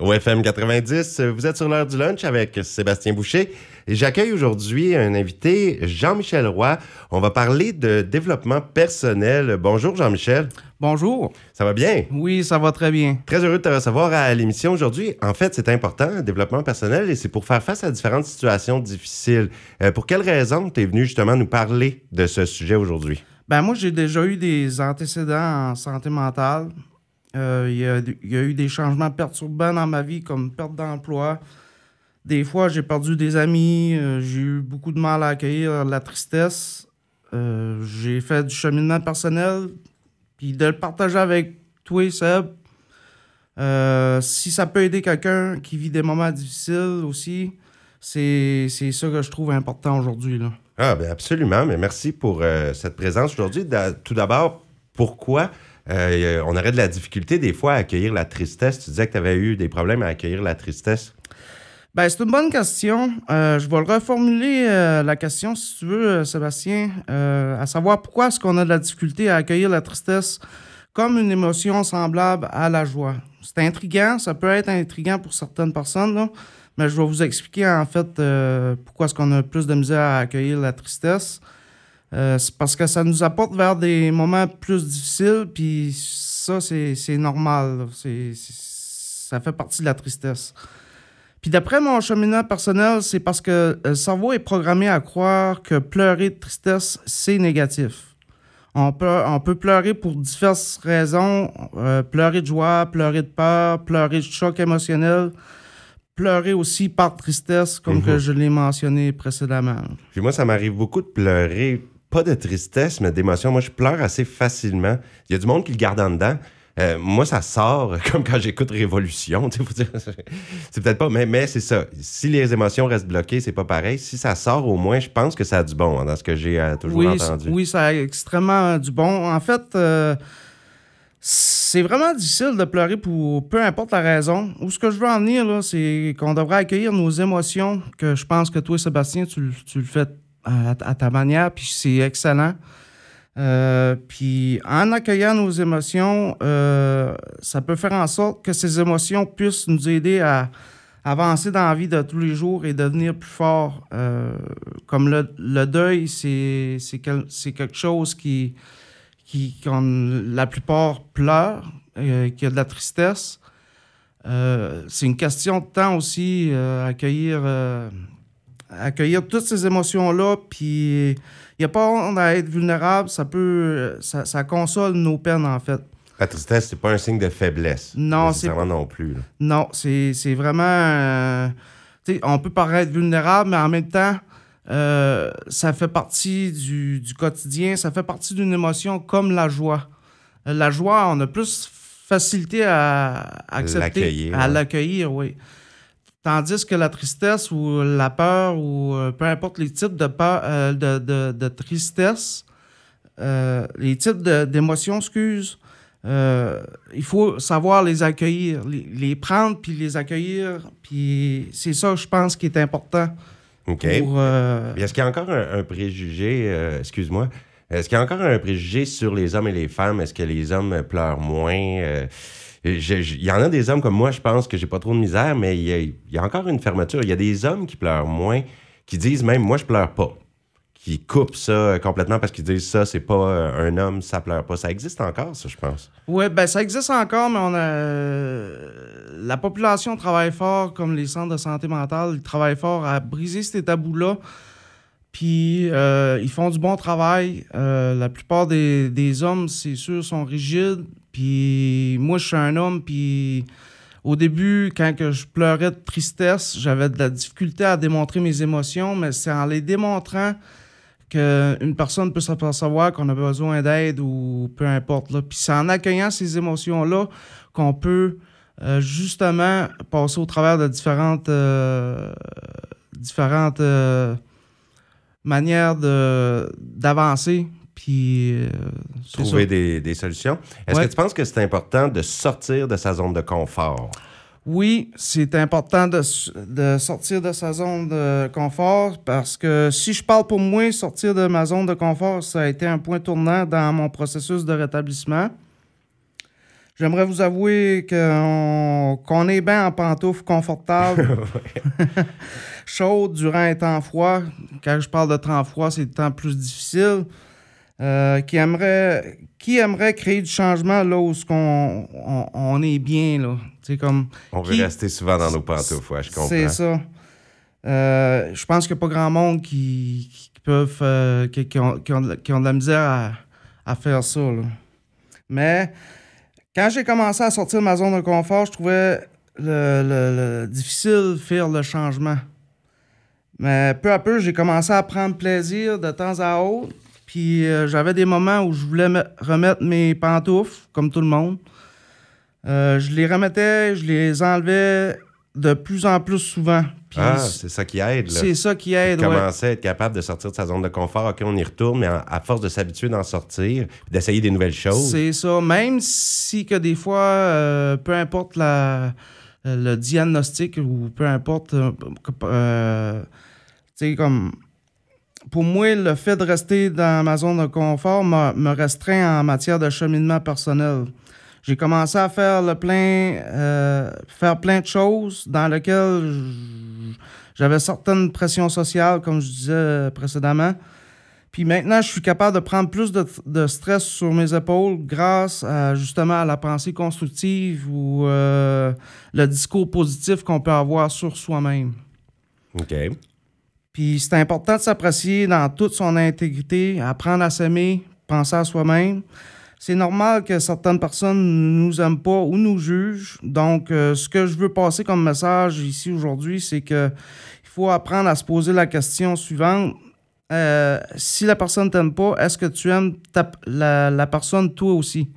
Au FM 90, vous êtes sur l'heure du lunch avec Sébastien Boucher. Et j'accueille aujourd'hui un invité, Jean-Michel Roy. On va parler de développement personnel. Bonjour Jean-Michel. Bonjour. Ça va bien? Oui, ça va très bien. Très heureux de te recevoir à l'émission aujourd'hui. En fait, c'est important, le développement personnel, et c'est pour faire face à différentes situations difficiles. Euh, pour quelles raisons tu es venu justement nous parler de ce sujet aujourd'hui? Ben moi, j'ai déjà eu des antécédents en santé mentale. Euh, Il y, a eu des changements perturbants dans ma vie, comme perte d'emploi. Des fois, j'ai perdu des amis. euh, j'ai eu beaucoup de mal à accueillir la tristesse. Euh, j'ai fait du cheminement personnel. Puis de le partager avec toi, Seb. Si ça peut aider quelqu'un qui vit des moments difficiles aussi, c'est ça que je trouve important aujourd'hui. Ah, bien absolument. Mais merci pour cette présence aujourd'hui. Tout d'abord, pourquoi euh, on aurait de la difficulté des fois à accueillir la tristesse? Tu disais que tu avais eu des problèmes à accueillir la tristesse. Ben, c'est une bonne question. Euh, je vais le reformuler euh, la question, si tu veux, Sébastien, à savoir pourquoi est-ce qu'on a de la difficulté à accueillir la tristesse comme une émotion semblable à la joie. C'est intriguant, ça peut être intriguant pour certaines personnes, mais je vais vous expliquer en fait pourquoi est-ce qu'on a plus de misère à accueillir la tristesse. Euh, c'est parce que ça nous apporte vers des moments plus difficiles, puis ça, c'est c'est normal. c'est- ça fait partie de la tristesse. Puis d'après mon cheminement personnel, c'est parce que euh, le cerveau est programmé à croire que pleurer de tristesse, c'est négatif. On peut, on peut pleurer pour diverses raisons. euh, pleurer de joie, pleurer de peur, pleurer de choc émotionnel, pleurer aussi par tristesse, comme Mhm. que je l'ai mentionné précédemment. Puis moi, ça m'arrive beaucoup de pleurer, pas de tristesse, mais d'émotion. Moi, je pleure assez facilement. Il y a du monde qui le garde en dedans. Euh, moi, ça sort comme quand j'écoute Révolution. C'est peut-être pas, mais, mais c'est ça. Si les émotions restent bloquées, c'est pas pareil. Si ça sort, au moins, je pense que ça a du bon hein, dans ce que j'ai euh, toujours oui, entendu. oui, ça a extrêmement du bon. En fait, euh, c'est vraiment difficile de pleurer pour peu importe la raison. Où ce que je veux en venir, c'est qu'on devrait accueillir nos émotions, que je pense que toi, Sébastien, tu le fais à, ta manière, puis c'est excellent. Euh, puis en accueillant nos émotions, euh, ça peut faire en sorte que ces émotions puissent nous aider à avancer dans la vie de tous les jours et devenir plus fort. Euh, comme le, le deuil, c'est quel- quelque chose qui, qui qu'on- la plupart pleurent, euh, qui a de la tristesse. C'est une question de temps aussi, accueillir, accueillir toutes ces émotions-là, puis il n'y a pas honte à être vulnérable, ça peut, ça, ça console nos peines en fait. La tristesse, c'est pas un signe de faiblesse. Non, c'est nécessairement non plus. là. Non, c'est vraiment. euh, on peut paraître vulnérable, mais en même temps, euh, ça fait partie du, du quotidien, ça fait partie d'une émotion comme la joie. La joie, on a plus facilité à accepter, L'accueillir, à l'accueillir, oui. Tandis que la tristesse ou la peur ou euh, peu importe les types de peur, euh, de, de- de tristesse, euh, les types d'émotions, excuse, euh, il faut savoir les accueillir, les, les prendre puis les accueillir. Puis c'est ça, je pense, qui est important OK. Est-ce qu'il y a encore un, un préjugé, excuse-moi, est-ce qu'il y a encore un préjugé sur les hommes et les femmes? Est-ce que les hommes pleurent moins? Il y en a des hommes comme moi, je pense que j'ai pas trop de misère, mais il y, a, encore une fermeture. Il y a des hommes qui pleurent moins, qui disent même, moi, je pleure pas. Qui coupent ça euh, complètement parce qu'ils disent ça, c'est pas euh, un homme, ça pleure pas. Ça existe encore, ça, je pense. Oui, ben ça existe encore, mais on a euh, la population travaille fort, comme les centres de santé mentale, ils travaillent fort à briser ces tabous-là. Puis ils font du bon travail. La plupart des, des hommes, c'est sûr, sont rigides. Puis moi, je suis un homme, puis au début, quand que je pleurais de tristesse, j'avais de la difficulté à démontrer mes émotions, mais c'est en les démontrant qu'une personne peut s'apercevoir qu'on a besoin d'aide ou peu importe. Là. Puis c'est en accueillant ces émotions-là qu'on peut euh, justement passer au travers de différentes, euh, différentes euh, manières d'avancer. Puis, euh, Trouver des, des solutions. Est-ce Ouais. que tu penses que c'est important de sortir de sa zone de confort? Oui, c'est important de, de sortir de sa zone de confort parce que si je parle pour moi, sortir de ma zone de confort, ça a été un point tournant dans mon processus de rétablissement. J'aimerais vous avouer qu'on qu'on est bien en pantoufles confortables, chaudes durant un temps froid. Quand je parle de temps froid, c'est le temps plus difficile. Euh, qui, aimerait, qui aimerait créer du changement là où on, on, on est bien. Là. Comme, On veut qui- rester souvent dans nos pantoufles, je comprends. C'est ça. Euh, je pense qu'il n'y a pas grand monde qui, qui peuvent euh, qui, qui ont, qui ont de- la misère à, à faire ça. là. Mais quand j'ai commencé à sortir de ma zone de confort, je trouvais le, le- le- difficile de faire le changement. Mais peu à peu, j'ai commencé à prendre plaisir de temps à autre. Puis euh, j'avais des moments où je voulais me- remettre mes pantoufles, comme tout le monde. Euh, je les remettais, je les enlevais de plus en plus souvent. Puis Ah, c'est ça qui aide, c'est ça qui aide. ouais. commencer à être capable de sortir de sa zone de confort. OK, on y retourne, mais à force de s'habituer d'en sortir, d'essayer des nouvelles choses. C'est ça. Même si que des fois, euh, peu importe la, le diagnostic ou peu importe, tu sais, comme. Pour moi, le fait de rester dans ma zone de confort me, me restreint en matière de cheminement personnel. J'ai commencé à faire le plein, euh, faire plein de choses dans lesquelles j'avais certaines pressions sociales, comme je disais précédemment. Puis maintenant, je suis capable de prendre plus de, de stress sur mes épaules grâce à, justement à la pensée constructive ou euh, le discours positif qu'on peut avoir sur soi-même. OK. Puis c'est important de s'apprécier dans toute son intégrité, apprendre à s'aimer, penser à soi-même. C'est normal que certaines personnes ne nous aiment pas ou nous jugent. Donc, euh, ce que je veux passer comme message ici aujourd'hui, c'est que il faut apprendre à se poser la question suivante. Euh, si la personne t'aime pas, est-ce que tu aimes la personne toi aussi?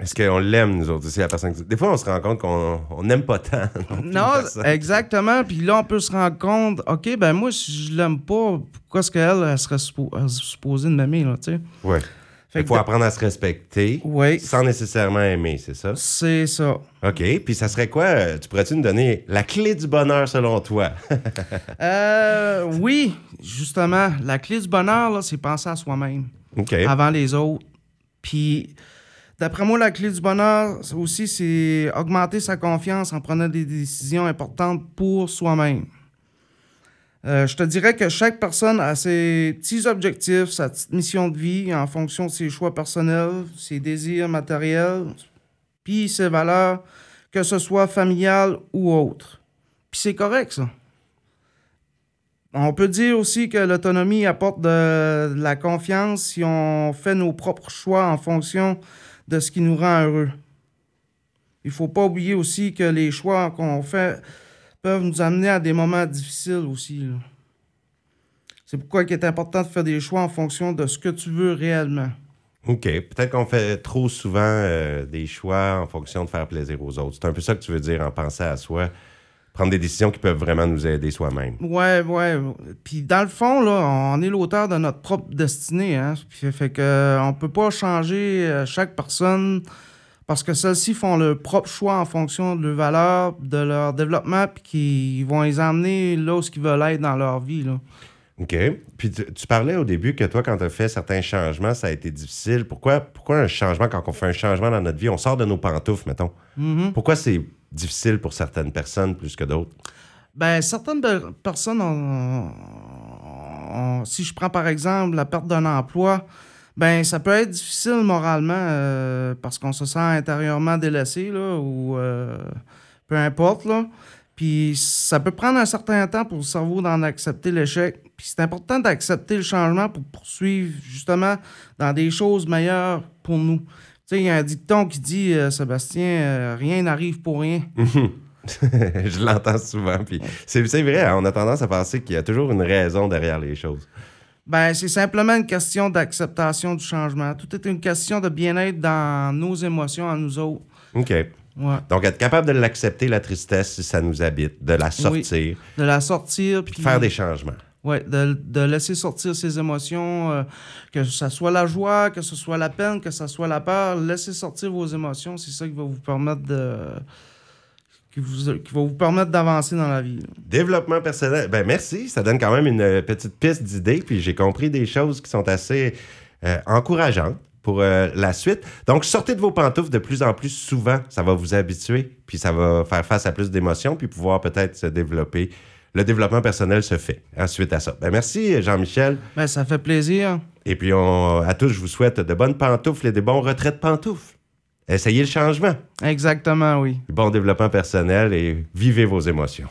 Est-ce qu'on l'aime, nous autres, aussi, la personne Des fois, on se rend compte qu'on on n'aime pas tant. non exactement. Puis là, on peut se rendre compte, OK, ben moi, si je l'aime pas, pourquoi est-ce qu'elle elle serait suppo- elle serait supposée de m'aimer, là, tu sais? Ouais. Fait Il faut de- apprendre à se respecter Oui, sans nécessairement aimer, c'est ça? c'est ça. OK. Puis ça serait quoi? Tu pourrais-tu nous donner la clé du bonheur selon toi? Euh, oui, justement, la clé du bonheur, là, c'est penser à soi-même avant les autres. Puis, d'après moi, la clé du bonheur aussi, c'est augmenter sa confiance en prenant des décisions importantes pour soi-même. Euh, je te dirais que chaque personne a ses petits objectifs, sa petite mission de vie en fonction de ses choix personnels, ses désirs matériels, puis ses valeurs, que ce soit familial ou autre. Puis c'est correct, ça. On peut dire aussi que l'autonomie apporte de, de la confiance si on fait nos propres choix en fonction de ce qui nous rend heureux. Il faut pas oublier aussi que les choix qu'on fait peuvent nous amener à des moments difficiles aussi. C'est pourquoi il est important de faire des choix en fonction de ce que tu veux réellement. OK. Peut-être qu'on fait trop souvent euh, des choix en fonction de faire plaisir aux autres. C'est un peu ça que tu veux dire en pensant à soi. Prendre des décisions qui peuvent vraiment nous aider soi-même. Ouais, ouais. Puis dans le fond, là, on est l'auteur de notre propre destinée. Hein? Puis fait que euh, on peut pas changer euh, chaque personne parce que celles-ci font leur propre choix en fonction de leurs valeurs, de leur développement, puis qui vont les emmener là où ils veulent être dans leur vie. Là. OK. Puis tu, tu parlais au début que toi, quand tu as fait certains changements, ça a été difficile. Pourquoi, pourquoi un changement, quand on fait un changement dans notre vie, on sort de nos pantoufles, mettons? Mhm. Pourquoi c'est difficile pour certaines personnes plus que d'autres? Ben, certaines personnes, ont- ont- si je prends par exemple la perte d'un emploi, ben ça peut être difficile moralement euh, parce qu'on se sent intérieurement délaissé là, ou euh, peu importe là. Puis ça peut prendre un certain temps pour le cerveau d'en accepter l'échec. Puis c'est important d'accepter le changement pour poursuivre justement dans des choses meilleures pour nous. Tu sais, il y a un dicton qui dit, euh, Sébastien, euh, rien n'arrive pour rien. je l'entends souvent. Puis c'est vrai, hein, on a tendance à penser qu'il y a toujours une raison derrière les choses. Ben, c'est simplement une question d'acceptation du changement. Tout est une question de bien-être dans nos émotions à nous autres. OK. Ouais. Donc, être capable de l'accepter, la tristesse, si ça nous habite, de la sortir, De la sortir, puis puis de faire des changements. ouais, de, de laisser sortir ses émotions, euh, que ce soit la joie, que ce soit la peine, que ce soit la peur. Laissez sortir vos émotions, c'est ça qui va vous permettre de... qui, vous, qui va vous permettre d'avancer dans la vie. Développement personnel. Ben merci, ça donne quand même une petite piste d'idées, puis j'ai compris des choses qui sont assez euh, encourageantes. Pour euh, la suite. Donc, sortez de vos pantoufles de plus en plus souvent. Ça va vous habituer, puis ça va faire face à plus d'émotions, puis pouvoir peut-être se développer. Le développement personnel se fait ensuite à ça. Ben, merci, Jean-Michel. Ben, ça fait plaisir. Et puis, on, à tous, je vous souhaite de bonnes pantoufles et de bons retraits de pantoufles. Essayez le changement. Exactement, oui. Bon développement personnel et vivez vos émotions.